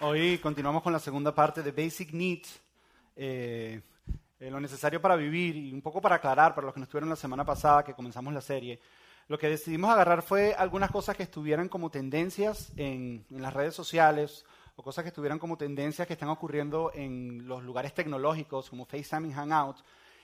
Hoy continuamos con la segunda parte de Basic Needs, eh, eh, lo necesario para vivir y un poco para aclarar para los que no estuvieron la semana pasada que comenzamos la serie. Lo que decidimos agarrar fue algunas cosas que estuvieran como tendencias en, en las redes sociales o cosas que estuvieran como tendencias que están ocurriendo en los lugares tecnológicos como FaceTime y Hangout.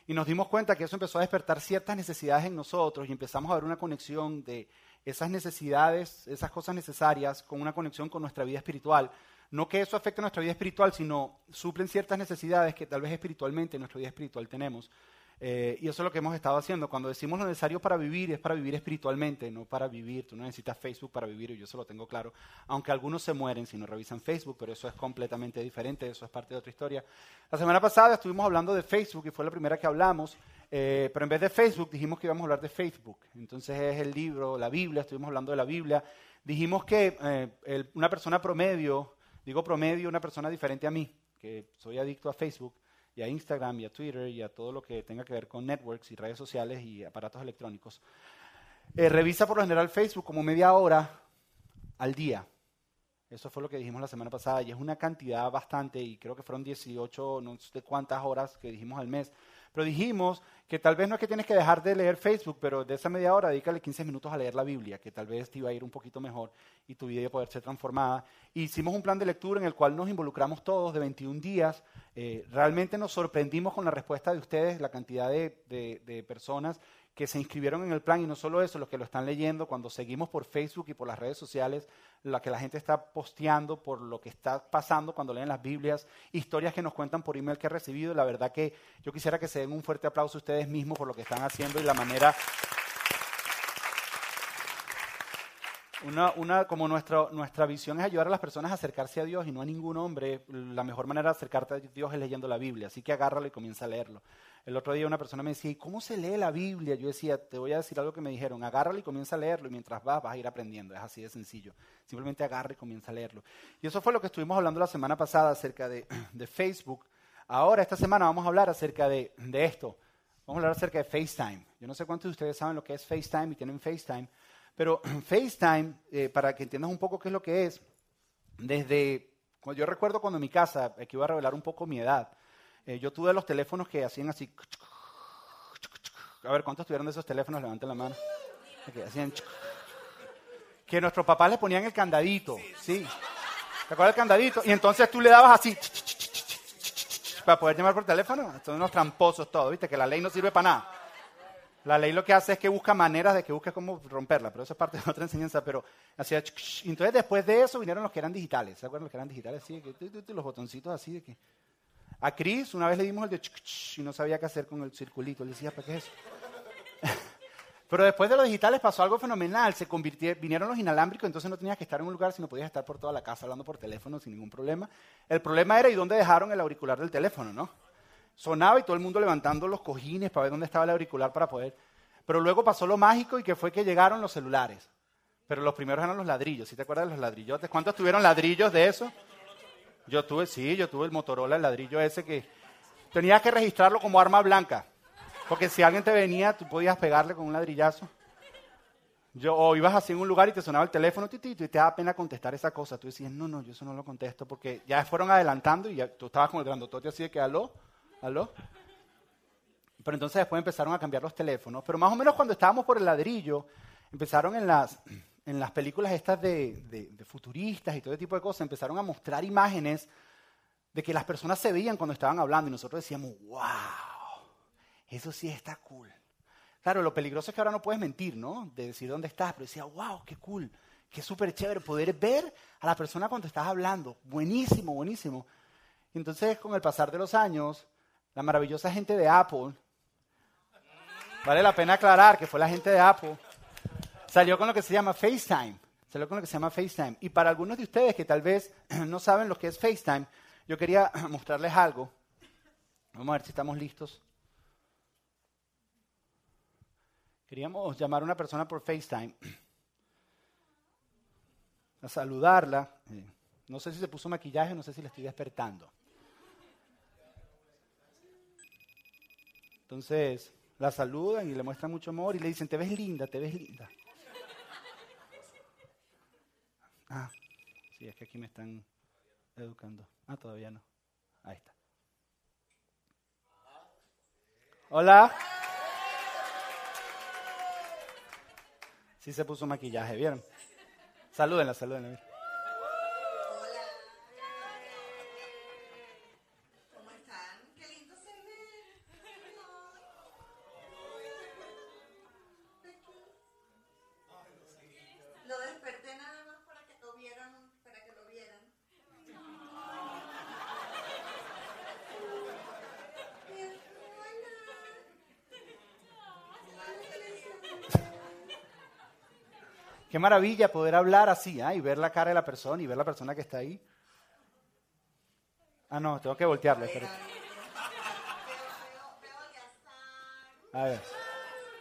Y nos dimos cuenta que eso empezó a despertar ciertas necesidades en nosotros y empezamos a ver una conexión de esas necesidades, esas cosas necesarias, con una conexión con nuestra vida espiritual. No que eso afecte nuestra vida espiritual, sino suplen ciertas necesidades que tal vez espiritualmente en nuestra vida espiritual tenemos. Eh, y eso es lo que hemos estado haciendo. Cuando decimos lo necesario para vivir, es para vivir espiritualmente, no para vivir. Tú no necesitas Facebook para vivir, y yo eso lo tengo claro. Aunque algunos se mueren si no revisan Facebook, pero eso es completamente diferente, eso es parte de otra historia. La semana pasada estuvimos hablando de Facebook y fue la primera que hablamos, eh, pero en vez de Facebook dijimos que íbamos a hablar de Facebook. Entonces es el libro, la Biblia, estuvimos hablando de la Biblia. Dijimos que eh, una persona promedio, digo promedio, una persona diferente a mí, que soy adicto a Facebook, y a Instagram y a Twitter y a todo lo que tenga que ver con networks y redes sociales y aparatos electrónicos. Eh, revisa por lo general Facebook como media hora al día. Eso fue lo que dijimos la semana pasada y es una cantidad bastante, y creo que fueron 18, no sé cuántas horas que dijimos al mes. Pero dijimos que tal vez no es que tienes que dejar de leer Facebook, pero de esa media hora dedícale 15 minutos a leer la Biblia, que tal vez te iba a ir un poquito mejor y tu vida iba a poder ser transformada. hicimos un plan de lectura en el cual nos involucramos todos de 21 días. Eh, realmente nos sorprendimos con la respuesta de ustedes, la cantidad de personas que se inscribieron en el plan y no solo eso, los que lo están leyendo, cuando seguimos por Facebook y por las redes sociales, la que la gente está posteando por lo que está pasando cuando leen las Biblias, historias que nos cuentan por email que he recibido, la verdad que yo quisiera que se den un fuerte aplauso a ustedes mismos por lo que están haciendo y la manera Una, una, como nuestra, nuestra visión es ayudar a las personas a acercarse a Dios y no a ningún hombre, la mejor manera de acercarte a Dios es leyendo la Biblia. Así que agárralo y comienza a leerlo. El otro día una persona me decía, ¿y cómo se lee la Biblia? Yo decía, te voy a decir algo que me dijeron, agárralo y comienza a leerlo y mientras vas vas a ir aprendiendo. Es así de sencillo. Simplemente agarra y comienza a leerlo. Y eso fue lo que estuvimos hablando la semana pasada acerca de, de Facebook. Ahora, esta semana vamos a hablar acerca de, de esto. Vamos a hablar acerca de FaceTime. Yo no sé cuántos de ustedes saben lo que es FaceTime y tienen FaceTime. Pero FaceTime, eh, para que entiendas un poco qué es lo que es, desde, yo recuerdo cuando en mi casa, aquí voy a revelar un poco mi edad, eh, yo tuve los teléfonos que hacían así, a ver, ¿cuántos tuvieron de esos teléfonos? Levanten la mano. Que hacían, que nuestros papás le ponían el candadito, ¿sí? ¿Te acuerdas del candadito? Y entonces tú le dabas así, para poder llamar por teléfono. Son unos tramposos todos, ¿viste? Que la ley no sirve para nada. La ley lo que hace es que busca maneras de que busque cómo romperla, pero eso es parte de otra enseñanza. Pero hacía entonces después de eso vinieron los que eran digitales. ¿Se acuerdan los que eran digitales? Sí, los botoncitos así de que. A Chris una vez le dimos el de y no sabía qué hacer con el circulito. Le decía, ¿para qué es eso? Pero después de los digitales pasó algo fenomenal. Se vinieron los inalámbricos, entonces no tenías que estar en un lugar, sino podías estar por toda la casa hablando por teléfono sin ningún problema. El problema era, ¿y dónde dejaron el auricular del teléfono, no? sonaba y todo el mundo levantando los cojines para ver dónde estaba el auricular para poder. Pero luego pasó lo mágico y que fue que llegaron los celulares. Pero los primeros eran los ladrillos. ¿Sí te acuerdas de los ladrillotes? ¿Cuántos tuvieron ladrillos de eso? Yo tuve, sí, yo tuve el Motorola, el ladrillo ese que tenías que registrarlo como arma blanca. Porque si alguien te venía, tú podías pegarle con un ladrillazo. Yo, o ibas así en un lugar y te sonaba el teléfono titito, y te daba pena contestar esa cosa. Tú decías, no, no, yo eso no lo contesto porque ya fueron adelantando y ya, tú estabas con el grandotote así de que aló. ¿Aló? Pero entonces después empezaron a cambiar los teléfonos. Pero más o menos cuando estábamos por el ladrillo, empezaron en las, en las películas estas de, de, futuristas y todo ese tipo de cosas, empezaron a mostrar imágenes de que las personas se veían cuando estaban hablando y nosotros decíamos, wow, eso sí está cool. Claro, lo peligroso es que ahora no puedes mentir, ¿no? De decir dónde estás, pero decía, wow, qué cool, qué súper chévere poder ver a la persona cuando estás hablando. Buenísimo, buenísimo. entonces, con el pasar de los años, la maravillosa gente de Apple, vale la pena aclarar que fue la gente de Apple, salió con lo que se llama FaceTime. Salió con lo que se llama FaceTime. Y para algunos de ustedes que tal vez no saben lo que es FaceTime, yo quería mostrarles algo. Vamos a ver si estamos listos. Queríamos llamar a una persona por FaceTime, a saludarla. Eh, no sé si se puso maquillaje, no sé si le estoy despertando. Entonces la saludan y le muestran mucho amor y le dicen, te ves linda, te ves linda. Ah, sí, es que aquí me están... educando. Ah, todavía no. Ahí está. Hola. Sí se puso maquillaje, ¿vieron? Salúdenla, salúdenla. Maravilla poder hablar así, ¿ah? y ver la cara de la persona y ver la persona que está ahí. Ah, no, tengo que voltearle. A ver.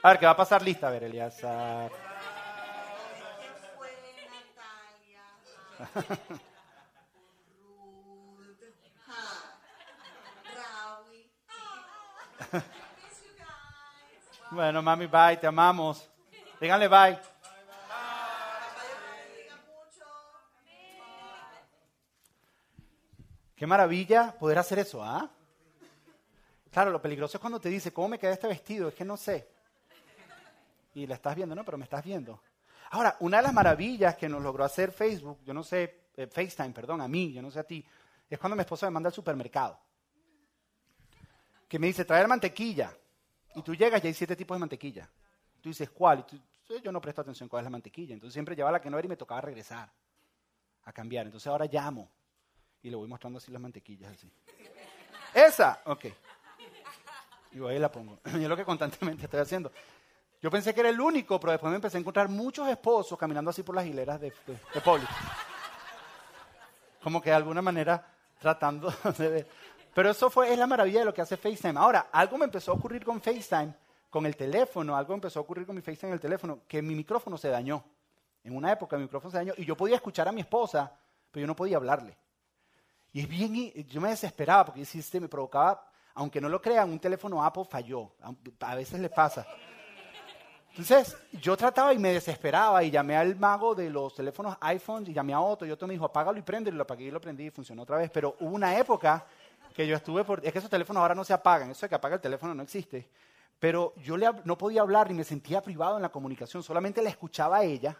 A ver, ¿qué va a pasar lista? A ver, Eliazar. bueno, mami, bye, te amamos. Díganle bye. Qué maravilla poder hacer eso, ¿ah? Claro, lo peligroso es cuando te dice, ¿cómo me queda este vestido? Es que no sé. Y la estás viendo, no, pero me estás viendo. Ahora, una de las maravillas que nos logró hacer Facebook, yo no sé, eh, FaceTime, perdón, a mí, yo no sé a ti, es cuando mi esposa me manda al supermercado. Que me dice, traer mantequilla. Y tú llegas y hay siete tipos de mantequilla. Tú dices, ¿cuál? Y yo no presto atención cuál es la mantequilla. Entonces siempre llevaba la que no era y me tocaba regresar a cambiar. Entonces ahora llamo y le voy mostrando así las mantequillas, así. Esa, ok. Y ahí la pongo. Y es lo que constantemente estoy haciendo. Yo pensé que era el único, pero después me empecé a encontrar muchos esposos caminando así por las hileras de, de, Poli. Como que de alguna manera tratando de ver. Pero eso fue, es la maravilla de lo que hace FaceTime. Ahora, algo me empezó a ocurrir con FaceTime, con el teléfono, algo empezó a ocurrir con mi FaceTime en el teléfono, que mi micrófono se dañó. En una época mi micrófono se dañó y yo podía escuchar a mi esposa, pero yo no podía hablarle. Y es bien, yo me desesperaba porque este me provocaba, aunque no lo crean, un teléfono Apple falló. A veces le pasa. Entonces, yo trataba y me desesperaba y llamé al mago de los teléfonos iPhone y llamé a otro y otro me dijo, apágalo y prende y lo apagué y lo prendí y funcionó otra vez. Pero hubo una época que yo estuve por... Es que esos teléfonos ahora no se apagan, eso de que apaga el teléfono no existe. Pero yo no podía hablar ni me sentía privado en la comunicación, solamente la escuchaba a ella,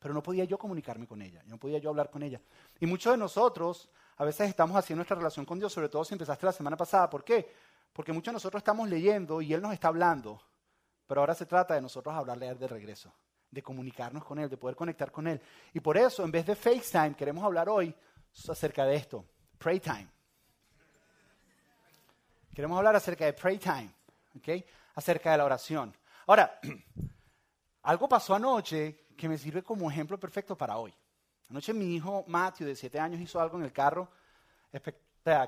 pero no podía yo comunicarme con ella, no podía yo hablar con ella. Y muchos de nosotros a veces estamos haciendo nuestra relación con Dios, sobre todo si empezaste la semana pasada. ¿Por qué? Porque muchos de nosotros estamos leyendo y Él nos está hablando, pero ahora se trata de nosotros hablarle a Él de regreso, de comunicarnos con Él, de poder conectar con Él. Y por eso, en vez de FaceTime, queremos hablar hoy acerca de esto, Pray Time. Queremos hablar acerca de Pray Time, ¿ok? Acerca de la oración. Ahora, algo pasó anoche que me sirve como ejemplo perfecto para hoy. Anoche mi hijo Matthew, de siete años, hizo algo en el carro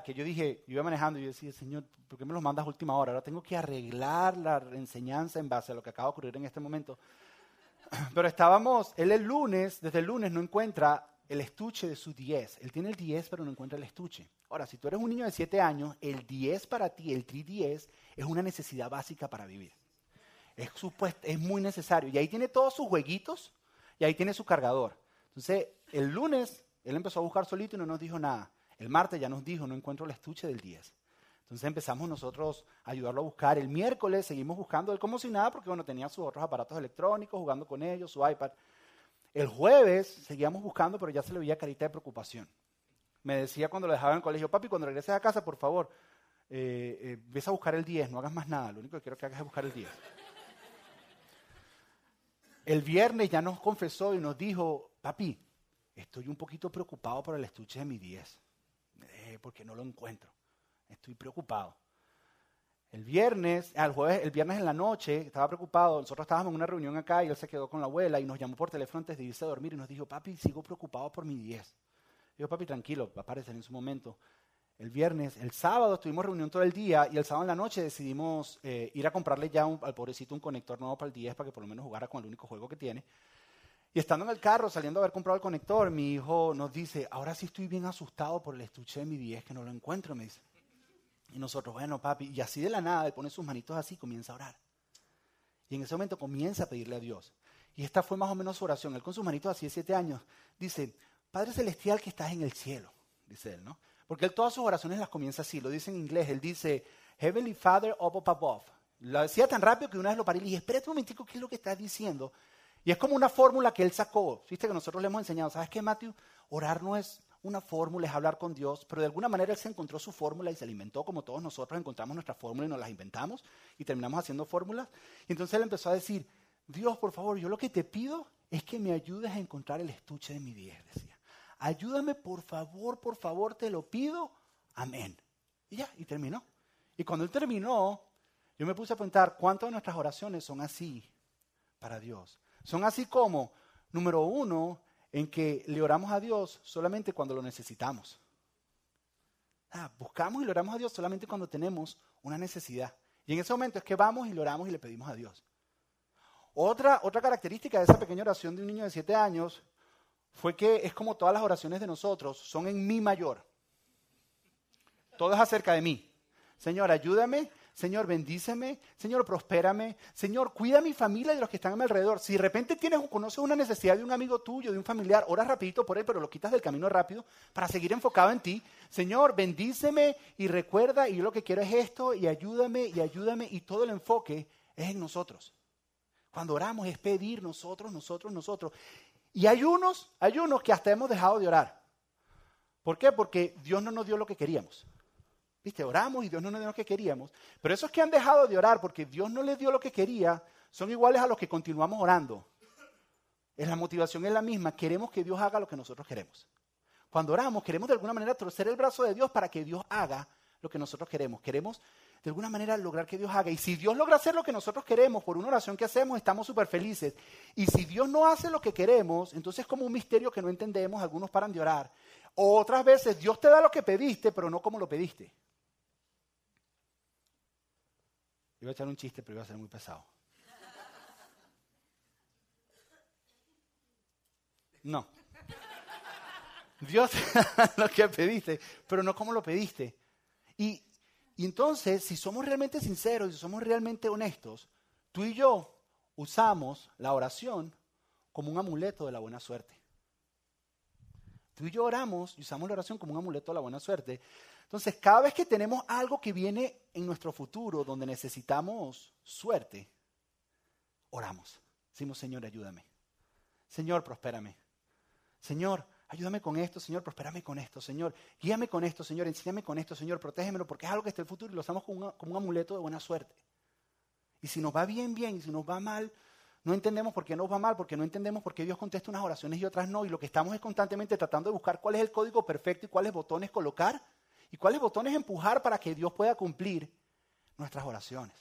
que yo dije, yo iba manejando y yo decía, Señor, ¿por qué me lo mandas a última hora? Ahora tengo que arreglar la enseñanza en base a lo que acaba de ocurrir en este momento. Pero estábamos, él el lunes, desde el lunes no encuentra el estuche de su 10. Él tiene el 10, pero no encuentra el estuche. Ahora, si tú eres un niño de 7 años, el 10 para ti, el 310, es una necesidad básica para vivir. Es muy necesario. Y ahí tiene todos sus jueguitos y ahí tiene su cargador. Entonces, el lunes él empezó a buscar solito y no nos dijo nada. El martes ya nos dijo, no encuentro el estuche del 10. Entonces empezamos nosotros a ayudarlo a buscar. El miércoles seguimos buscando él como si nada, porque bueno, tenía sus otros aparatos electrónicos, jugando con ellos, su iPad. El jueves seguíamos buscando, pero ya se le veía carita de preocupación. Me decía cuando lo dejaba en el colegio, papi, cuando regreses a casa, por favor, eh, eh, ves a buscar el 10, no hagas más nada, lo único que quiero que hagas es buscar el 10. El viernes ya nos confesó y nos dijo, papi, estoy un poquito preocupado por el estuche de mi 10, eh, porque no lo encuentro. Estoy preocupado. El viernes, al jueves, el viernes en la noche, estaba preocupado. Nosotros estábamos en una reunión acá y él se quedó con la abuela y nos llamó por teléfono antes de irse a dormir y nos dijo, papi, sigo preocupado por mi 10. Yo, papi, tranquilo, va a aparecer en su momento. El viernes, el sábado estuvimos reunión todo el día y el sábado en la noche decidimos eh, ir a comprarle ya al pobrecito un conector nuevo para el 10 para que por lo menos jugara con el único juego que tiene. Y estando en el carro, saliendo a haber comprado el conector, mi hijo nos dice, ahora sí estoy bien asustado por el estuche de mi 10 que no lo encuentro, me dice. Y nosotros, bueno, papi, y así de la nada, él pone sus manitos así, comienza a orar. Y en ese momento comienza a pedirle a Dios. Y esta fue más o menos su oración. Él con sus manitos así de siete años dice, Padre Celestial que estás en el cielo, dice él, ¿no? Porque él todas sus oraciones las comienza así, lo dice en inglés, él dice, Heavenly Father up above. Lo decía tan rápido que una vez lo paré y le dije, espérate un momentico, ¿qué es lo que estás diciendo? Y es como una fórmula que él sacó. Viste que nosotros le hemos enseñado, ¿sabes qué, Matthew? Orar no es una fórmula, es hablar con Dios, pero de alguna manera él se encontró su fórmula y se alimentó como todos nosotros encontramos nuestra fórmula y nos las inventamos y terminamos haciendo fórmulas. Y entonces él empezó a decir, Dios, por favor, yo lo que te pido es que me ayudes a encontrar el estuche de mi 10, decía. Ayúdame, por favor, por favor, te lo pido. Amén. Y ya, y terminó. Y cuando él terminó, yo me puse a preguntar, ¿cuántas de nuestras oraciones son así para Dios? Son así como, número uno, en que le oramos a Dios solamente cuando lo necesitamos. Ah, buscamos y le oramos a Dios solamente cuando tenemos una necesidad. Y en ese momento es que vamos y le oramos y le pedimos a Dios. Otra, otra característica de esa pequeña oración de un niño de siete años fue que es como todas las oraciones de nosotros, son en mi mayor. Todo es acerca de mí. Señor, ayúdame Señor, bendíceme, Señor, prospérame, Señor, cuida a mi familia y de los que están a mi alrededor. Si de repente tienes o conoces una necesidad de un amigo tuyo, de un familiar, ora rapidito por él, pero lo quitas del camino rápido para seguir enfocado en ti. Señor, bendíceme y recuerda, y yo lo que quiero es esto, y ayúdame, y ayúdame, y todo el enfoque es en nosotros. Cuando oramos es pedir nosotros, nosotros, nosotros. Y hay unos, hay unos que hasta hemos dejado de orar. ¿Por qué? Porque Dios no nos dio lo que queríamos. Oramos y Dios no nos dio lo que queríamos. Pero esos que han dejado de orar porque Dios no les dio lo que quería, son iguales a los que continuamos orando. Es la motivación es la misma. Queremos que Dios haga lo que nosotros queremos. Cuando oramos, queremos de alguna manera torcer el brazo de Dios para que Dios haga lo que nosotros queremos. Queremos de alguna manera lograr que Dios haga. Y si Dios logra hacer lo que nosotros queremos por una oración que hacemos, estamos súper felices. Y si Dios no hace lo que queremos, entonces es como un misterio que no entendemos, algunos paran de orar. O otras veces Dios te da lo que pediste, pero no como lo pediste. Iba a echar un chiste, pero iba a ser muy pesado. No. Dios lo que pediste, pero no como lo pediste. Y, entonces, si somos realmente sinceros y si somos realmente honestos, tú y yo usamos la oración como un amuleto de la buena suerte. Tú y yo oramos y usamos la oración como un amuleto de la buena suerte. Entonces, cada vez que tenemos algo que viene en nuestro futuro donde necesitamos suerte, oramos. Decimos, Señor, ayúdame. Señor, prospérame. Señor, ayúdame con esto, Señor, prospérame con esto, Señor, guíame con esto, Señor, enséñame con esto, Señor, protégemelo, porque es algo que está en el futuro y lo usamos como, un amuleto de buena suerte. Y si nos va bien, bien, y si nos va mal, no entendemos por qué nos va mal, porque no entendemos por qué Dios contesta unas oraciones y otras no, y lo que estamos es constantemente tratando de buscar cuál es el código perfecto y cuáles botones colocar y cuáles botones empujar para que Dios pueda cumplir nuestras oraciones.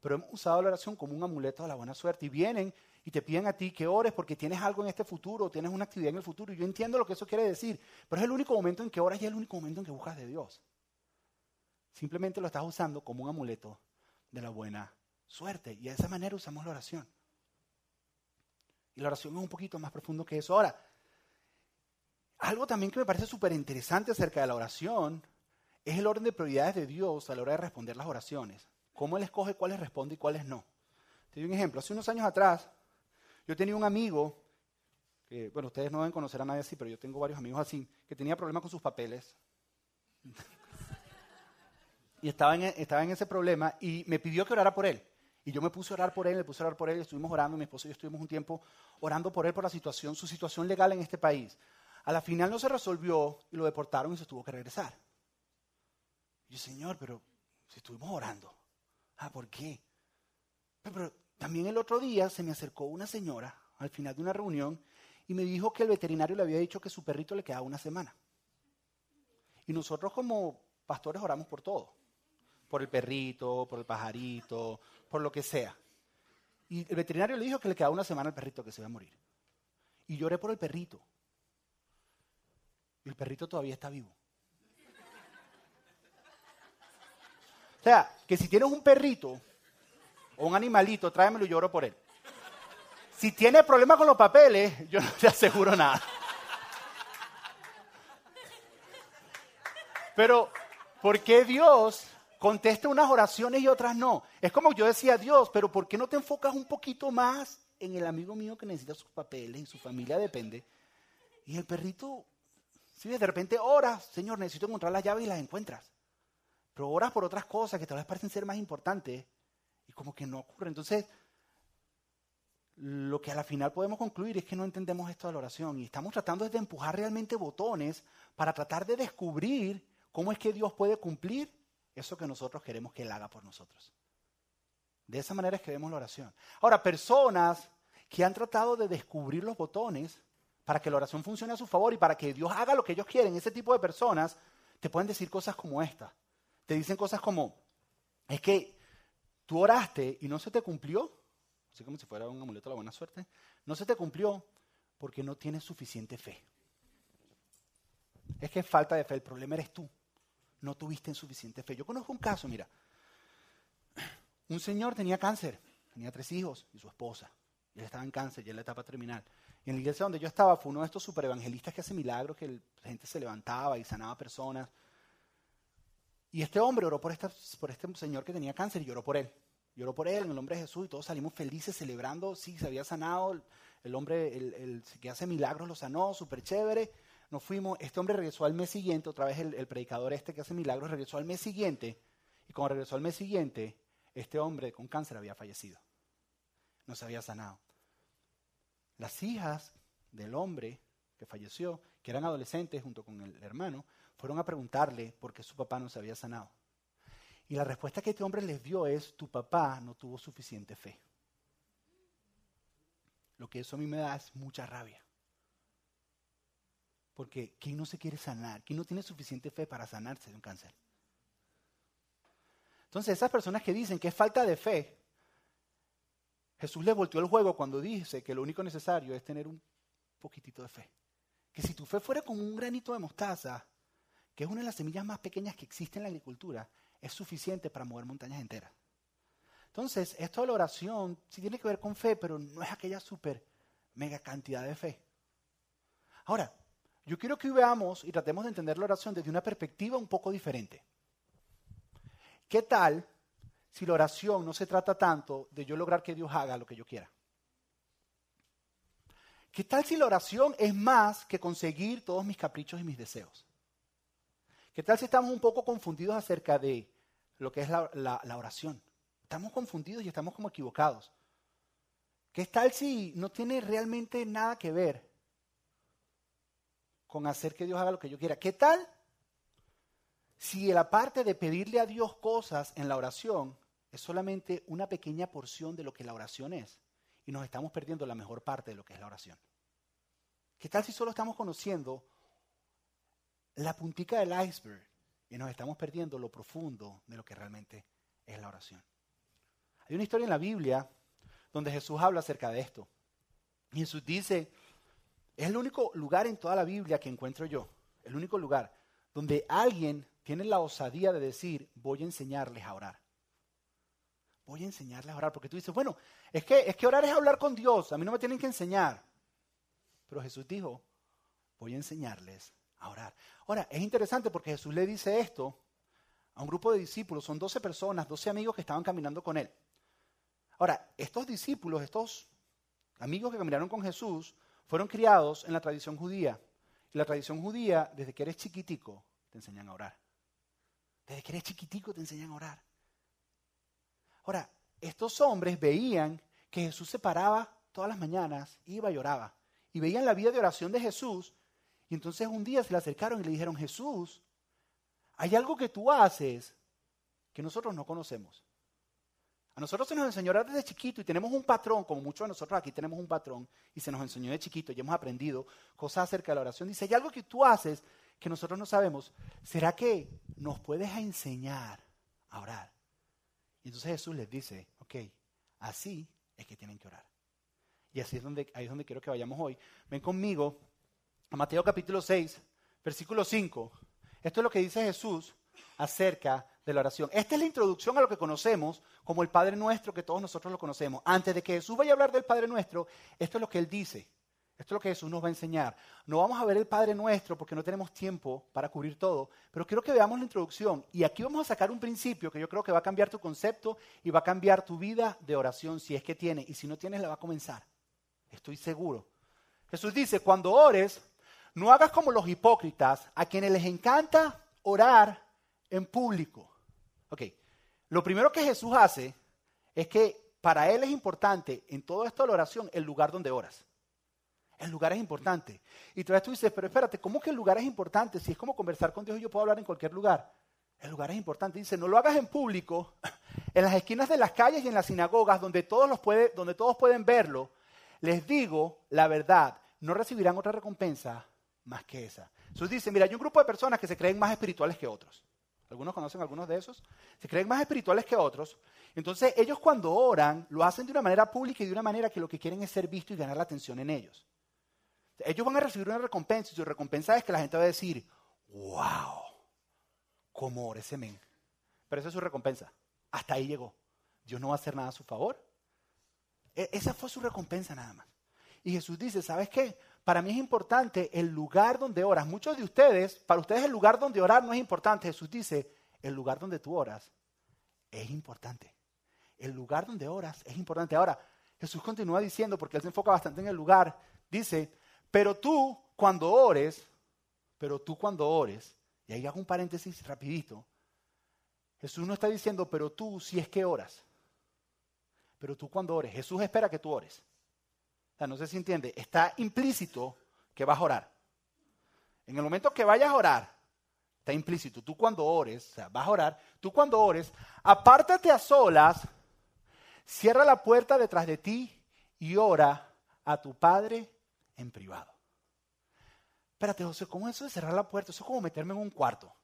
Pero hemos usado la oración como un amuleto de la buena suerte y vienen y te piden a ti que ores porque tienes algo en este futuro, tienes una actividad en el futuro. Y yo entiendo lo que eso quiere decir, pero es el único momento en que oras y es el único momento en que buscas de Dios. Simplemente lo estás usando como un amuleto de la buena suerte. Y de esa manera usamos la oración. Y la oración es un poquito más profundo que eso. Ahora, algo también que me parece súper interesante acerca de la oración es el orden de prioridades de Dios a la hora de responder las oraciones. Cómo Él escoge cuáles responde y cuáles no. Te doy un ejemplo. Hace unos años atrás, yo tenía un amigo, bueno, ustedes no deben conocer a nadie así, pero yo tengo varios amigos así, que tenía problemas con sus papeles. y estaba en, en ese problema y me pidió que orara por él. Y yo me puse a orar por él, le puse a orar por él, estuvimos orando, mi esposo y yo estuvimos un tiempo orando por él por la situación, su situación legal en este país. A la final no se resolvió y lo deportaron y se tuvo que regresar. Y yo, Señor, pero si estuvimos orando. Ah, ¿por qué? Pero, también el otro día se me acercó una señora al final de una reunión y me dijo que el veterinario le había dicho que su perrito le quedaba una semana. Y nosotros como pastores oramos por todo. Por el perrito, por el pajarito, por lo que sea. Y el veterinario le dijo que le quedaba una semana al perrito que se iba a morir. Y lloré por el perrito. Y el perrito todavía está vivo. O sea, que si tienes un perrito o un animalito, tráemelo y lloro por él. Si tienes problemas con los papeles, yo no te aseguro nada. Pero, ¿por qué Dios contesta unas oraciones y otras no? Es como yo decía, Dios, pero ¿por qué no te enfocas un poquito más en el amigo mío que necesita sus papeles y su familia depende? Y el perrito Si de repente oras, Señor, necesito encontrar las llaves y las encuentras. Pero oras por otras cosas que tal vez parecen ser más importantes y como que no ocurre. Entonces, lo que a la final podemos concluir es que no entendemos esto de la oración y estamos tratando de empujar realmente botones para tratar de descubrir cómo es que Dios puede cumplir eso que nosotros queremos que Él haga por nosotros. De esa manera es que vemos la oración. Ahora, personas que han tratado de descubrir los botones para que la oración funcione a su favor y para que Dios haga lo que ellos quieren, ese tipo de personas te pueden decir cosas como esta. Te dicen cosas como, es que tú oraste y no se te cumplió, así como si fuera un amuleto de la buena suerte, no se te cumplió porque no tienes suficiente fe. Es que es falta de fe, el problema eres tú. No tuviste suficiente fe. Yo conozco un caso, mira. Un señor tenía cáncer, tenía tres hijos y su esposa. Y él estaba en cáncer, ya en la etapa terminal. Y en la iglesia donde yo estaba fue uno de estos superevangelistas que hace milagros, que la gente se levantaba y sanaba personas. Y este hombre oró por, por este señor que tenía cáncer y lloró por él. Lloró por él en el nombre de Jesús y todos salimos felices celebrando. Sí, se había sanado. El, hombre el, que hace milagros lo sanó, súper chévere. Nos fuimos. Este hombre regresó al mes siguiente. Otra vez el, predicador este que hace milagros regresó al mes siguiente. Y cuando regresó al mes siguiente, este hombre con cáncer había fallecido. No se había sanado. Las hijas del hombre que falleció, que eran adolescentes junto con el hermano, fueron a preguntarle por qué su papá no se había sanado. Y la respuesta que este hombre les dio es, tu papá no tuvo suficiente fe. Lo que eso a mí me da es mucha rabia. Porque ¿quién no se quiere sanar? ¿Quién no tiene suficiente fe para sanarse de un cáncer? Entonces, esas personas que dicen que es falta de fe, Jesús les volteó el juego cuando dice que lo único necesario es tener un poquitito de fe. Que si tu fe fuera como un granito de mostaza, que es una de las semillas más pequeñas que existe en la agricultura, es suficiente para mover montañas enteras. Entonces, esto de la oración sí tiene que ver con fe, pero no es aquella súper mega cantidad de fe. Ahora, yo quiero que veamos y tratemos de entender la oración desde una perspectiva un poco diferente. ¿Qué tal si la oración no se trata tanto de yo lograr que Dios haga lo que yo quiera? ¿Qué tal si la oración es más que conseguir todos mis caprichos y mis deseos? ¿Qué tal si estamos un poco confundidos acerca de lo que es la, oración? Estamos confundidos y estamos como equivocados. ¿Qué tal si no tiene realmente nada que ver con hacer que Dios haga lo que yo quiera? ¿Qué tal si la parte de pedirle a Dios cosas en la oración es solamente una pequeña porción de lo que la oración es y nos estamos perdiendo la mejor parte de lo que es la oración? ¿Qué tal si solo estamos conociendo la puntica del iceberg y nos estamos perdiendo lo profundo de lo que realmente es la oración. Hay una historia en la Biblia donde Jesús habla acerca de esto. Jesús dice, es el único lugar en toda la Biblia que encuentro yo, el único lugar donde alguien tiene la osadía de decir, voy a enseñarles a orar. Voy a enseñarles a orar, porque tú dices, bueno, es que, es que orar es hablar con Dios, a mí no me tienen que enseñar. Pero Jesús dijo, voy a enseñarles a orar. Ahora, es interesante porque Jesús le dice esto a un grupo de discípulos, son 12 personas, 12 amigos que estaban caminando con él. Ahora, estos discípulos, estos amigos que caminaron con Jesús, fueron criados en la tradición judía. Y la tradición judía, desde que eres chiquitico, te enseñan a orar. Desde que eres chiquitico te enseñan a orar. Ahora, estos hombres veían que Jesús se paraba todas las mañanas, iba y oraba. Y veían la vida de oración de Jesús y entonces un día se le acercaron y le dijeron, Jesús, hay algo que tú haces que nosotros no conocemos. A nosotros se nos enseñó desde chiquito y tenemos un patrón, como muchos de nosotros aquí tenemos un patrón, y se nos enseñó de chiquito y hemos aprendido cosas acerca de la oración. Dice, hay algo que tú haces que nosotros no sabemos. ¿Será que nos puedes enseñar a orar? Y entonces Jesús les dice, ok, así es que tienen que orar. Y así es donde, ahí es donde quiero que vayamos hoy. Ven conmigo a Mateo capítulo 6, versículo 5. Esto es lo que dice Jesús acerca de la oración. Esta es la introducción a lo que conocemos como el Padre Nuestro, que todos nosotros lo conocemos. Antes de que Jesús vaya a hablar del Padre Nuestro, esto es lo que Él dice. Esto es lo que Jesús nos va a enseñar. No vamos a ver el Padre Nuestro porque no tenemos tiempo para cubrir todo, pero quiero que veamos la introducción. Y aquí vamos a sacar un principio que yo creo que va a cambiar tu concepto y va a cambiar tu vida de oración si es que tiene. Y si no tienes, la va a comenzar. Estoy seguro. Jesús dice, cuando ores, no hagas como los hipócritas a quienes les encanta orar en público. Ok, lo primero que Jesús hace es que para Él es importante en todo esto de la oración el lugar donde oras. El lugar es importante. Y todavía tú dices, pero espérate, ¿cómo que el lugar es importante? Si es como conversar con Dios yo puedo hablar en cualquier lugar. El lugar es importante. Dice, no lo hagas en público, en las esquinas de las calles y en las sinagogas, donde todos, los puede, donde todos pueden verlo. Les digo la verdad, no recibirán otra recompensa más que esa. Jesús dice, mira, hay un grupo de personas que se creen más espirituales que otros. Algunos conocen algunos de esos. Se creen más espirituales que otros. Entonces ellos cuando oran lo hacen de una manera pública y de una manera que lo que quieren es ser visto y ganar la atención en ellos. Ellos van a recibir una recompensa y su recompensa es que la gente va a decir, wow, cómo ora ese men. Pero esa es su recompensa. Hasta ahí llegó. Dios no va a hacer nada a su favor. E, esa fue su recompensa nada más. Y Jesús dice, ¿sabes qué? Para mí es importante el lugar donde oras. Muchos de ustedes, para ustedes el lugar donde orar no es importante. Jesús dice, el lugar donde tú oras es importante. El lugar donde oras es importante. Ahora, Jesús continúa diciendo, porque él se enfoca bastante en el lugar, dice, pero tú cuando ores, pero tú cuando ores, y ahí hago un paréntesis rapidito, Jesús no está diciendo, pero tú si es que oras, pero tú cuando ores, Jesús espera que tú ores. O sea, no sé si entiende, está implícito que vas a orar. En el momento que vayas a orar, está implícito, tú cuando ores, o sea, vas a orar, tú cuando ores, apártate a solas, cierra la puerta detrás de ti y ora a tu Padre en privado. Espérate, José, ¿cómo es eso de cerrar la puerta? Eso es como meterme en un cuarto.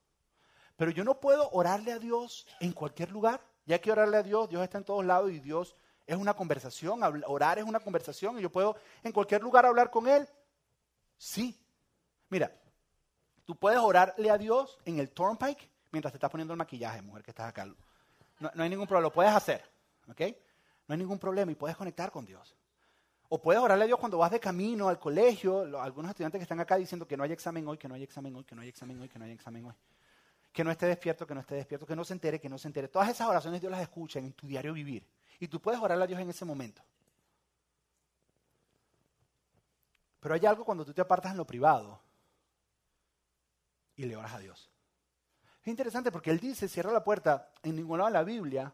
Pero yo no puedo orarle a Dios en cualquier lugar. Ya que orarle a Dios, Dios está en todos lados y Dios es una conversación. Orar es una conversación y yo puedo en cualquier lugar hablar con Él. Sí. Mira, tú puedes orarle a Dios en el turnpike mientras te estás poniendo el maquillaje, mujer que estás acá. No, no hay ningún problema, lo puedes hacer. ¿Ok? No hay ningún problema y puedes conectar con Dios. O puedes orarle a Dios cuando vas de camino al colegio. algunos estudiantes que están acá diciendo que no hay examen hoy, que no hay examen hoy, que no hay examen hoy, que no hay examen hoy. Que no esté despierto, que no esté despierto, que no se entere, que no se entere. Todas esas oraciones Dios las escucha en tu diario vivir. Y tú puedes orarle a Dios en ese momento. Pero hay algo cuando tú te apartas en lo privado y le oras a Dios. Es interesante porque Él dice, cierra la puerta, en ningún lado de la Biblia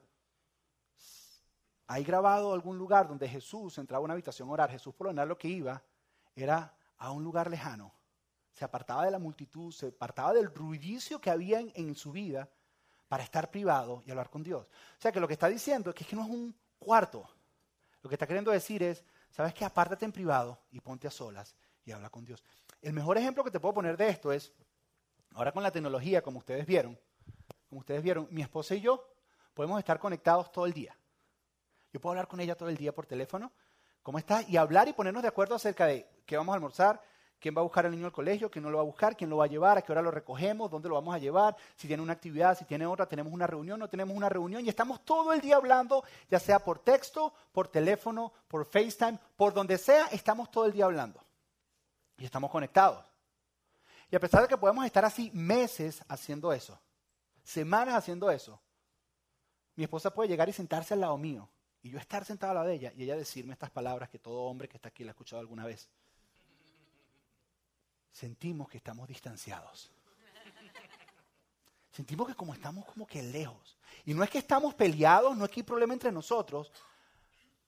hay grabado algún lugar donde Jesús entraba a una habitación a orar. Jesús por lo general lo que iba era a un lugar lejano. Se apartaba de la multitud, se apartaba del ruidicio que había en, su vida para estar privado y hablar con Dios. O sea que lo que está diciendo es que, es que no es un cuarto. Lo que está queriendo decir es, ¿sabes qué? Apártate en privado y ponte a solas y habla con Dios. El mejor ejemplo que te puedo poner de esto es, ahora con la tecnología, como ustedes vieron, como ustedes vieron, mi esposa y yo podemos estar conectados todo el día. Yo puedo hablar con ella todo el día por teléfono, ¿cómo está? Y hablar y ponernos de acuerdo acerca de qué vamos a almorzar, quién va a buscar al niño al colegio, quién no lo va a buscar, quién lo va a llevar, a qué hora lo recogemos, dónde lo vamos a llevar, si tiene una actividad, si tiene otra, tenemos una reunión, no tenemos una reunión y estamos todo el día hablando, ya sea por texto, por teléfono, por FaceTime, por donde sea, estamos todo el día hablando. Y estamos conectados. Y a pesar de que podemos estar así meses haciendo eso, semanas haciendo eso, mi esposa puede llegar y sentarse al lado mío y yo estar sentado a la de ella y ella decirme estas palabras que todo hombre que está aquí la ha escuchado alguna vez. Sentimos que estamos distanciados. Sentimos que como estamos como que lejos. Y no es que estamos peleados, no es que hay problema entre nosotros,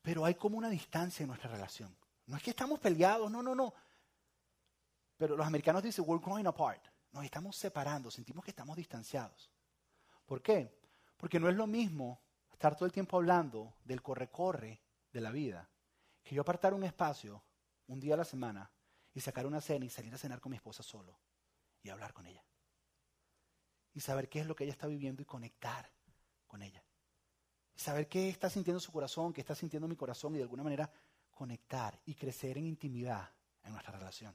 pero hay como una distancia en nuestra relación. No es que estamos peleados, no, no, no. Pero los americanos dicen, we're growing apart. Nos estamos separando, sentimos que estamos distanciados. ¿Por qué? Porque no es lo mismo estar todo el tiempo hablando del corre-corre de la vida, que yo apartar un espacio un día a la semana y sacar una cena y salir a cenar con mi esposa solo y hablar con ella. Y saber qué es lo que ella está viviendo y conectar con ella. Y saber qué está sintiendo su corazón, qué está sintiendo mi corazón y de alguna manera conectar y crecer en intimidad en nuestra relación.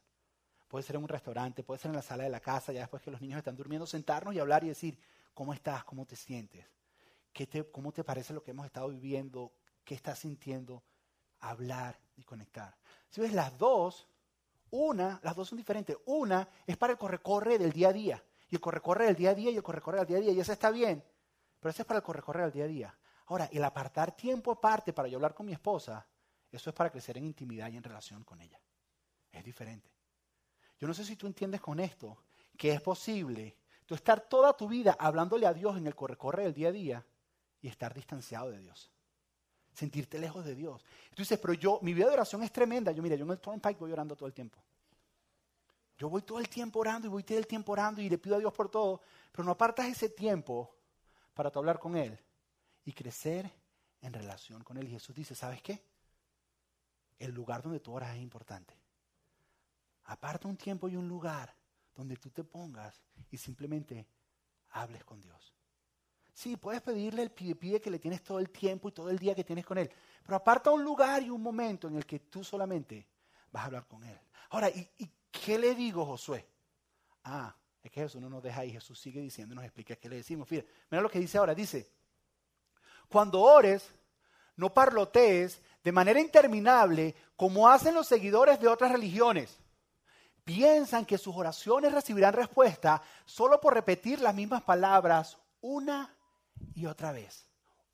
Puede ser en un restaurante, puede ser en la sala de la casa, ya después que los niños están durmiendo, sentarnos y hablar y decir, ¿cómo estás? ¿Cómo te sientes? ¿Cómo te parece lo que hemos estado viviendo? ¿Qué estás sintiendo? Hablar y conectar. Si ves las dos, una, las dos son diferentes. Una es para el corre-corre del día a día. Y el corre-corre del día a día y el corre-corre del día a día. Y esa está bien. Pero ese es para el corre-corre del día a día. Ahora, el apartar tiempo aparte para yo hablar con mi esposa, eso es para crecer en intimidad y en relación con ella. Es diferente. Yo no sé si tú entiendes con esto que es posible tú estar toda tu vida hablándole a Dios en el corre-corre del día a día y estar distanciado de Dios. Sentirte lejos de Dios. Tú dices, pero yo, mi vida de oración es tremenda. Yo, mira, yo en el Turnpike voy orando todo el tiempo. Yo voy todo el tiempo orando y voy todo el tiempo orando y le pido a Dios por todo, pero no apartas ese tiempo para hablar con Él y crecer en relación con Él. Y Jesús dice, ¿sabes qué? El lugar donde tú oras es importante. Aparta un tiempo y un lugar donde tú te pongas y simplemente hables con Dios. Sí, puedes pedirle el pide que le tienes todo el tiempo y todo el día que tienes con Él, pero aparta un lugar y un momento en el que tú solamente vas a hablar con Él. Ahora, ¿y, y ¿Qué le digo, Josué? Ah, es que Jesús no nos deja ahí. Jesús sigue diciendo, nos explica qué le decimos. Mira, mira lo que dice ahora. Dice, cuando ores, no parlotees de manera interminable como hacen los seguidores de otras religiones. Piensan que sus oraciones recibirán respuesta solo por repetir las mismas palabras una y otra vez.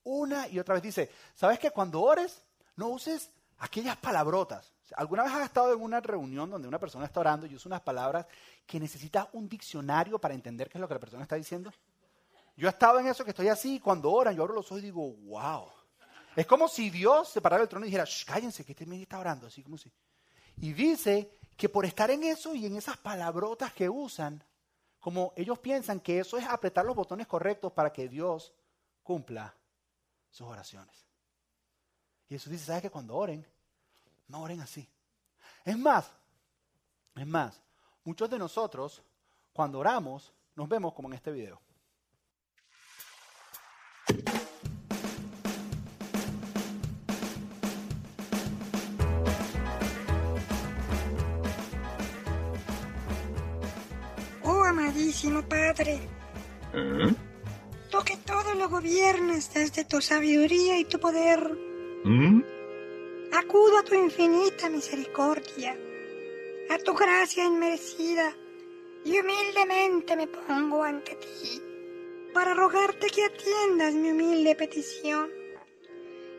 Una y otra vez. Dice, ¿sabes que cuando ores, no uses aquellas palabrotas? ¿Alguna vez has estado en una reunión donde una persona está orando y usa unas palabras que necesita un diccionario para entender qué es lo que la persona está diciendo? Yo he estado en eso que estoy así, cuando oran, yo abro los ojos y digo, wow. Es como si Dios se parara del trono y dijera, cállense, que este me está orando, así como si. Y dice que por estar en eso y en esas palabrotas que usan, como ellos piensan que eso es apretar los botones correctos para que Dios cumpla sus oraciones. Y Jesús dice, ¿sabes que cuando oren, no oren así. Es más, es más, muchos de nosotros, cuando oramos, nos vemos como en este video. Amadísimo Padre. ¿Eh? Tú que todo lo gobiernas desde tu sabiduría y tu poder. ¿Mm? Acudo a tu infinita misericordia, a tu gracia inmerecida, y humildemente me pongo ante ti para rogarte que atiendas mi humilde petición.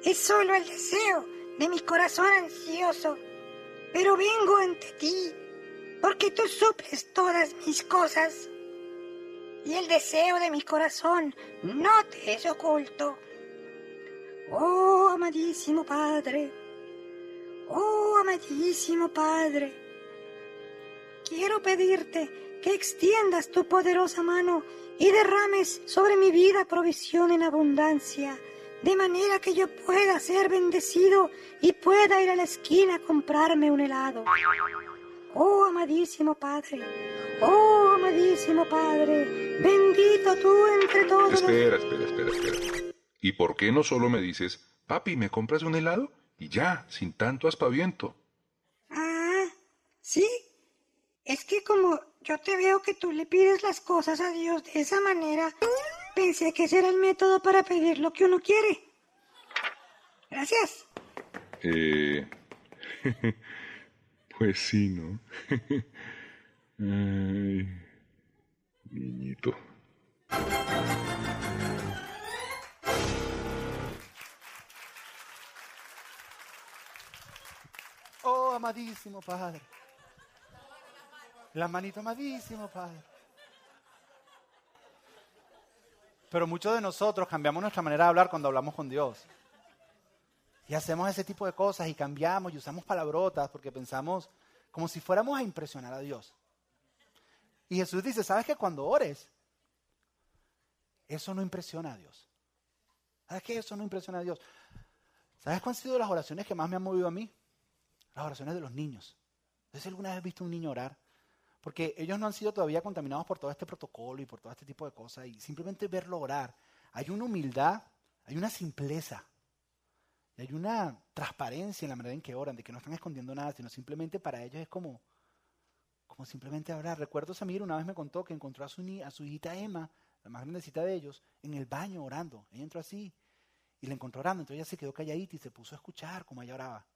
Es solo el deseo de mi corazón ansioso, pero vengo ante ti porque tú suples todas mis cosas y el deseo de mi corazón no te es oculto. Oh, amadísimo Padre, Oh, amadísimo Padre, quiero pedirte que extiendas tu poderosa mano y derrames sobre mi vida provisión en abundancia, de manera que yo pueda ser bendecido y pueda ir a la esquina a comprarme un helado. Oh, amadísimo Padre, oh, amadísimo Padre, bendito tú entre todos. Espera, espera, espera, espera. ¿Y por qué no solo me dices, papi, ¿me compras un helado? Y ya, sin tanto aspaviento. Ah, sí. Es que como yo te veo que tú le pides las cosas a Dios de esa manera, pensé que ese era el método para pedir lo que uno quiere. Gracias. Eh... pues sí, ¿no? Niñito. Oh, amadísimo Padre. La manito, amadísimo Padre. Pero muchos de nosotros cambiamos nuestra manera de hablar cuando hablamos con Dios. Y hacemos ese tipo de cosas y cambiamos y usamos palabrotas porque pensamos como si fuéramos a impresionar a Dios. Y Jesús dice, ¿sabes que cuando ores, eso no impresiona a Dios? ¿Sabes que eso no impresiona a Dios? ¿Sabes cuáles han sido las oraciones que más me han movido a mí? Las oraciones de los niños. ¿Has alguna vez visto un niño orar? Porque ellos no han sido todavía contaminados por todo este protocolo y por todo este tipo de cosas. Y simplemente verlo orar. Hay una humildad, hay una simpleza. Y hay una transparencia en la manera en que oran, de que no están escondiendo nada, sino simplemente para ellos es como, como simplemente hablar. Recuerdo Samir una vez me contó que encontró a su, a su hijita Emma, la más grandecita de ellos, en el baño orando. Ella entró así y la encontró orando. Entonces ella se quedó calladita y se puso a escuchar cómo ella oraba.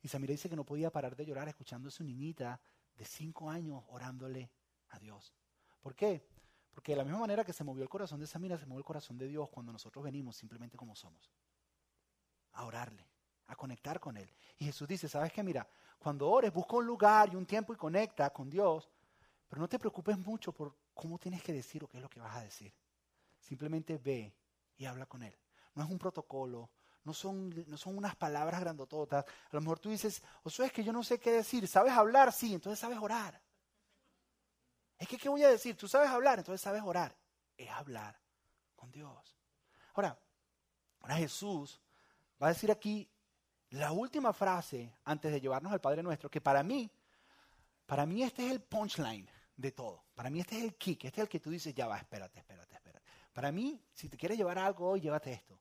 Y Samira dice que no podía parar de llorar escuchando a su niñita de cinco años orándole a Dios. ¿Por qué? Porque de la misma manera que se movió el corazón de Samira, se movió el corazón de Dios cuando nosotros venimos simplemente como somos. A orarle, a conectar con Él. Y Jesús dice, ¿sabes qué? Mira, cuando ores, busca un lugar y un tiempo y conecta con Dios Pero no te preocupes mucho por cómo tienes que decir o qué es lo que vas a decir. Simplemente ve y habla con Él. No es un protocolo, no son, no son unas palabras grandototas. A lo mejor tú dices, sea, es que yo no sé qué decir. ¿Sabes hablar? Sí, entonces sabes orar. Es que, ¿qué voy a decir? Tú sabes hablar, entonces sabes orar. Es hablar con Dios. Ahora, ahora Jesús va a decir aquí la última frase antes de llevarnos al Padre Nuestro, que para mí, para mí este es el punchline de todo. Para mí este es el kick, este es el que tú dices, ya va, espérate, espérate, espérate. Para mí, si te quieres llevar algo hoy, llévate esto.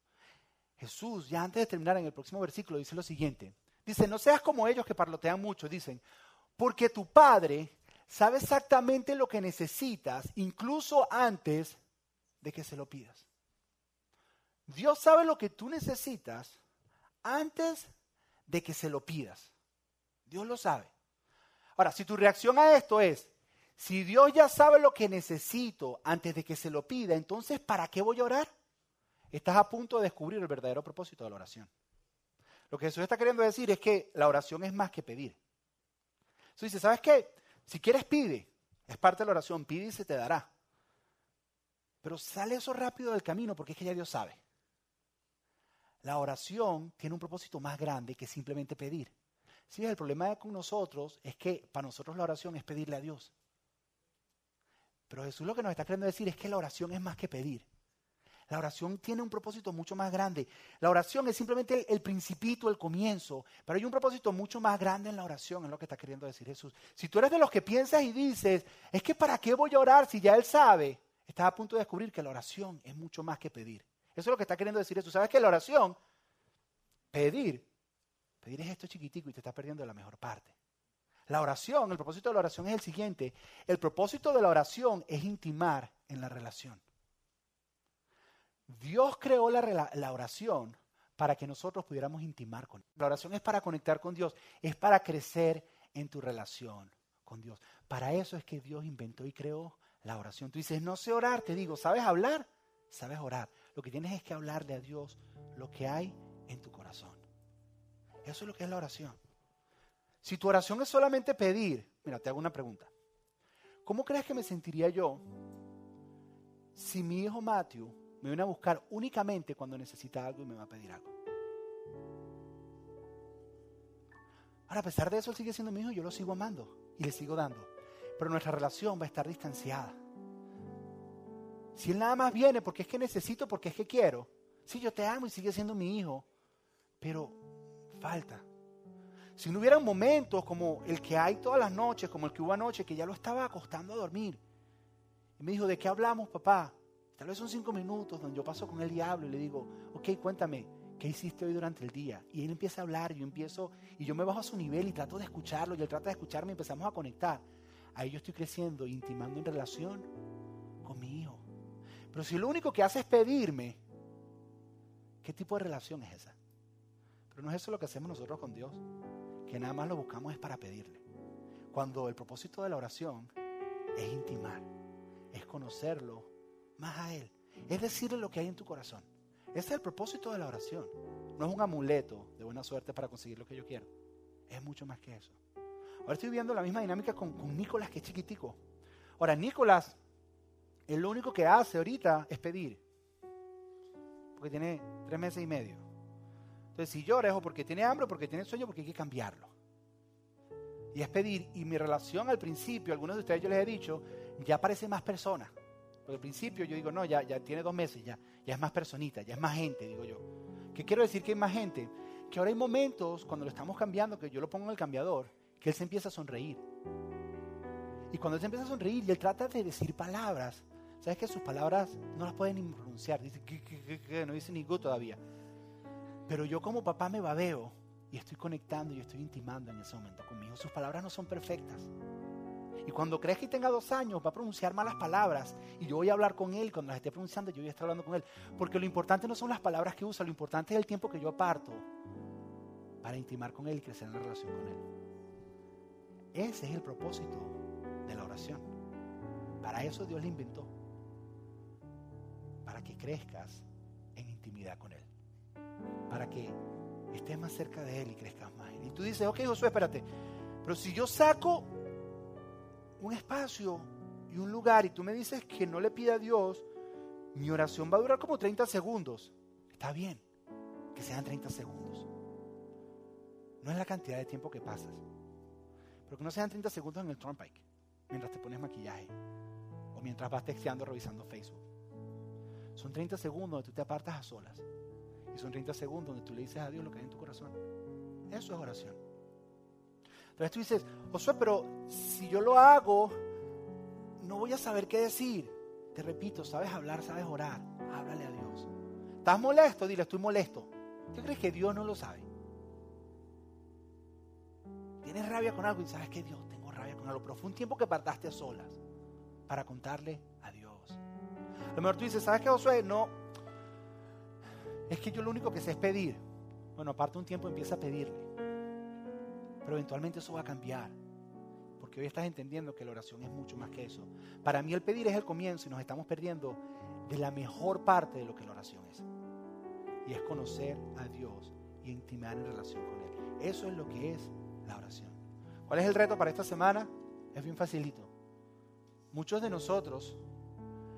Jesús, ya antes de terminar en el próximo versículo, dice lo siguiente. Dice, no seas como ellos que parlotean mucho, dicen, porque tu Padre sabe exactamente lo que necesitas, incluso antes de que se lo pidas. Dios sabe lo que tú necesitas antes de que se lo pidas. Dios lo sabe. Ahora, si tu reacción a esto es, si Dios ya sabe lo que necesito antes de que se lo pida, entonces ¿para qué voy a orar? Estás a punto de descubrir el verdadero propósito de la oración. Lo que Jesús está queriendo decir es que la oración es más que pedir. Jesús dice, ¿sabes qué? Si quieres pide, es parte de la oración, pide y se te dará. Pero sale eso rápido del camino porque es que ya Dios sabe. La oración tiene un propósito más grande que simplemente pedir. Sí, el problema con nosotros es que para nosotros la oración es pedirle a Dios. Pero Jesús lo que nos está queriendo decir es que la oración es más que pedir. La oración tiene un propósito mucho más grande. La oración es simplemente el, principito, el comienzo, pero hay un propósito mucho más grande en la oración, es lo que está queriendo decir Jesús. Si tú eres de los que piensas y dices, es que para qué voy a orar si ya Él sabe, estás a punto de descubrir que la oración es mucho más que pedir. Eso es lo que está queriendo decir Jesús. ¿Sabes que la oración, pedir, pedir es esto chiquitico y te estás perdiendo la mejor parte? La oración, el propósito de la oración es el siguiente. El propósito de la oración es intimar en la relación. Dios creó la, la, oración para que nosotros pudiéramos intimar con Él. La oración es para conectar con Dios, es para crecer en tu relación con Dios. Para eso es que Dios inventó y creó la oración. Tú dices, no sé orar, te digo, ¿sabes hablar? Sabes orar. Lo que tienes es que hablarle a Dios lo que hay en tu corazón. Eso es lo que es la oración. Si tu oración es solamente pedir, mira, te hago una pregunta. ¿Cómo crees que me sentiría yo si mi hijo Matthew me viene a buscar únicamente cuando necesita algo y me va a pedir algo? Ahora, a pesar de eso, él sigue siendo mi hijo yo lo sigo amando y le sigo dando. Pero nuestra relación va a estar distanciada. Si él nada más viene porque es que necesito, porque es que quiero. Sí, yo te amo y sigue siendo mi hijo. Pero falta. Si no hubiera momentos como el que hay todas las noches, como el que hubo anoche, que ya lo estaba acostando a dormir. Y me dijo, ¿de qué hablamos, papá? Tal vez son cinco minutos donde yo paso con él y hablo y le digo, ok, cuéntame, ¿qué hiciste hoy durante el día? Y él empieza a hablar, yo empiezo, y yo me bajo a su nivel y trato de escucharlo, y él trata de escucharme y empezamos a conectar. Ahí yo estoy creciendo, intimando en relación con mi hijo. Pero si lo único que hace es pedirme, ¿qué tipo de relación es esa? Pero no es eso lo que hacemos nosotros con Dios, que nada más lo buscamos es para pedirle. Cuando el propósito de la oración es intimar, es conocerlo más a Él, es decirle lo que hay en tu corazón. Ese es el propósito de la oración. No es un amuleto de buena suerte para conseguir lo que yo quiero. Es mucho más que eso. Ahora estoy viendo la misma dinámica con, Nicolás, que es chiquitico. Ahora, Nicolás él lo único que hace ahorita es pedir. Porque tiene tres meses y medio. Entonces, si llora es porque tiene hambre porque tiene sueño, porque hay que cambiarlo. Y es pedir. Y mi relación al principio, algunos de ustedes yo les he dicho, ya parece más persona. Porque al principio yo digo, no, ya, ya tiene dos meses, ya, ya es más personita, ya es más gente, digo yo. ¿Qué quiero decir que es más gente? Que ahora hay momentos cuando lo estamos cambiando, que yo lo pongo en el cambiador, que él se empieza a sonreír. Y cuando él se empieza a sonreír y él trata de decir palabras, ¿Sabes que sus palabras no las pueden ni pronunciar? Dice que, no dice ni go todavía. Pero yo como papá me babeo y estoy conectando y estoy intimando en ese momento conmigo. Sus palabras no son perfectas. Y cuando crees que tenga dos años va a pronunciar malas palabras y yo voy a hablar con él. Cuando las esté pronunciando yo voy a estar hablando con él. Porque lo importante no son las palabras que usa, lo importante es el tiempo que yo aparto para intimar con él y crecer en la relación con él. Ese es el propósito de la oración. Para eso Dios le inventó para que crezcas en intimidad con Él. Para que estés más cerca de Él y crezcas más. Y tú dices, ok Josué, espérate, pero si yo saco un espacio y un lugar y tú me dices que no le pida a Dios, mi oración va a durar como 30 segundos. Está bien, que sean 30 segundos. No es la cantidad de tiempo que pasas, pero que no sean 30 segundos en el Turnpike, mientras te pones maquillaje o mientras vas texteando revisando Facebook. Son 30 segundos donde tú te apartas a solas. Y son 30 segundos donde tú le dices a Dios lo que hay en tu corazón. Eso es oración. Entonces tú dices, Josué, pero si yo lo hago, no voy a saber qué decir. Te repito, sabes hablar, sabes orar. Háblale a Dios. ¿Estás molesto? Dile, estoy molesto. ¿Qué crees que Dios no lo sabe? Tienes rabia con algo y sabes que Dios, tengo rabia con algo. Pero fue un tiempo que partaste a solas para contarle a Dios. Lo mejor tú dices, ¿sabes qué, Josué? No. Es que yo lo único que sé es pedir. Bueno, aparte un tiempo empieza a pedirle. Pero eventualmente eso va a cambiar. Porque hoy estás entendiendo que la oración es mucho más que eso. Para mí el pedir es el comienzo y nos estamos perdiendo de la mejor parte de lo que la oración es. Y es conocer a Dios y intimar en relación con Él. Eso es lo que es la oración. ¿Cuál es el reto para esta semana? Es bien facilito. Muchos de nosotros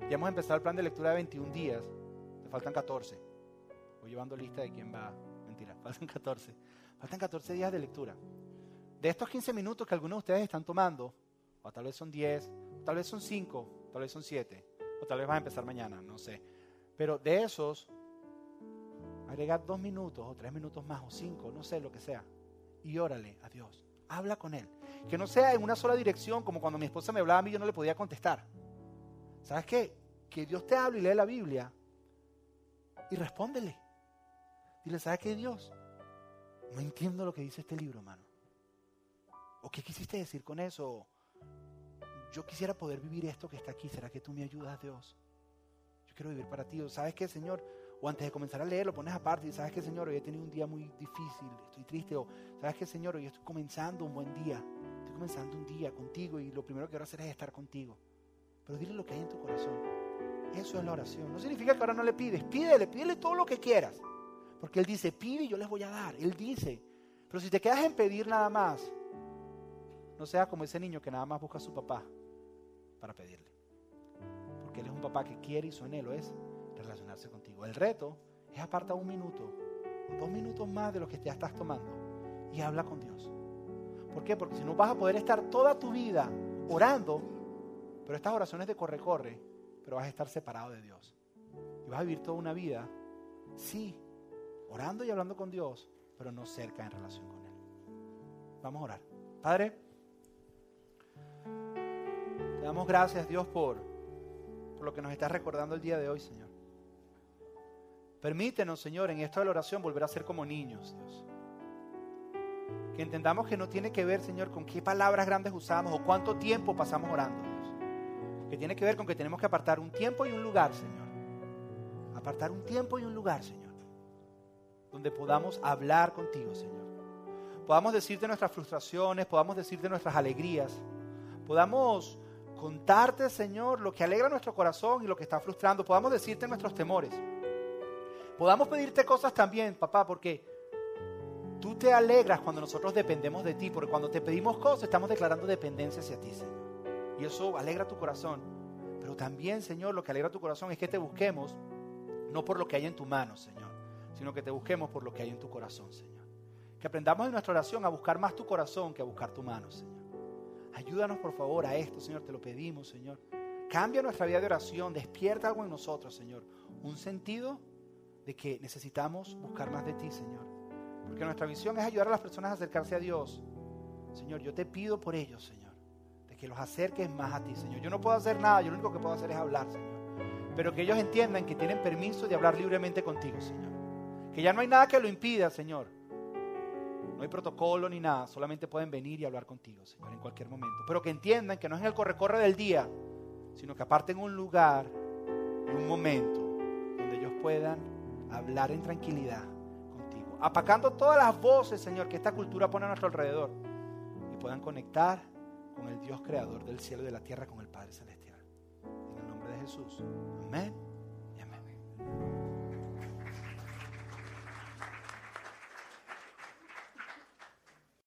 ya hemos empezado el plan de lectura de 21 días. Te faltan 14. Voy llevando lista de quién va. Mentira, faltan 14. Faltan 14 días de lectura de estos 15 minutos que algunos de ustedes están tomando, o tal vez son 10, tal vez son 5, tal vez son 7, o tal vez van a empezar mañana, no sé. Pero de esos, agregar dos minutos o tres minutos más o cinco, no sé lo que sea, y órale a Dios. Habla con Él. Que no sea en una sola dirección, como cuando mi esposa me hablaba a mí yo no le podía contestar. ¿Sabes qué? Que Dios te hable y lee la Biblia y respóndele. Dile, ¿sabes qué, Dios? No entiendo lo que dice este libro, hermano. ¿O qué quisiste decir con eso? Yo quisiera poder vivir esto que está aquí. ¿Será que tú me ayudas, Dios? Yo quiero vivir para ti. ¿Sabes qué, Señor? O antes de comenzar a leer, lo pones aparte y sabes que, Señor, hoy he tenido un día muy difícil, estoy triste. O sabes que, Señor, hoy estoy comenzando un buen día. Estoy comenzando un día contigo y lo primero que quiero hacer es estar contigo. Pero dile lo que hay en tu corazón. Eso es la oración. No significa que ahora no le pides. Pídele, pídele todo lo que quieras. Porque Él dice, pide y yo les voy a dar. Él dice. Pero si te quedas en pedir nada más, no sea como ese niño que nada más busca a su papá para pedirle. Porque Él es un papá que quiere y su anhelo es relacionarse contigo. El reto es aparta un minuto o dos minutos más de lo que ya estás tomando y habla con Dios. ¿Por qué? Porque si no vas a poder estar toda tu vida orando, pero estas oraciones de corre-corre, pero vas a estar separado de Dios. Y vas a vivir toda una vida, sí, orando y hablando con Dios, pero no cerca en relación con Él. Vamos a orar. Padre, damos gracias, Dios, por, lo que nos estás recordando el día de hoy, Señor. Permítenos, Señor, en esto de la oración volver a ser como niños, Dios. Que entendamos que no tiene que ver, Señor, con qué palabras grandes usamos o cuánto tiempo pasamos orando. Que tiene que ver con que tenemos que apartar un tiempo y un lugar, Señor. Apartar un tiempo y un lugar, Señor. Donde podamos hablar contigo, Señor. Podamos decirte nuestras frustraciones, podamos decirte nuestras alegrías, podamos contarte, Señor, lo que alegra nuestro corazón y lo que está frustrando. Podamos decirte nuestros temores. Podamos pedirte cosas también, papá, porque tú te alegras cuando nosotros dependemos de ti, porque cuando te pedimos cosas estamos declarando dependencia hacia ti, Señor. Y eso alegra tu corazón. Pero también, Señor, lo que alegra tu corazón es que te busquemos no por lo que hay en tu mano, Señor, sino que te busquemos por lo que hay en tu corazón, Señor. Que aprendamos en nuestra oración a buscar más tu corazón que a buscar tu mano, Señor. Ayúdanos por favor a esto, Señor, te lo pedimos, Señor. Cambia nuestra vida de oración, despierta algo en nosotros, Señor. Un sentido de que necesitamos buscar más de ti, Señor. Porque nuestra visión es ayudar a las personas a acercarse a Dios. Señor, yo te pido por ellos, Señor, que los acerques más a ti, Señor. Yo no puedo hacer nada, yo lo único que puedo hacer es hablar, Señor. Pero que ellos entiendan que tienen permiso de hablar libremente contigo, Señor. Que ya no hay nada que lo impida, Señor. No hay protocolo ni nada, solamente pueden venir y hablar contigo, Señor, en cualquier momento. Pero que entiendan que no es en el corre-corre del día, sino que aparten un lugar y un momento donde ellos puedan hablar en tranquilidad contigo, apacando todas las voces, Señor, que esta cultura pone a nuestro alrededor y puedan conectar con el Dios creador del cielo y de la tierra, con el Padre Celestial. En el nombre de Jesús. Amén.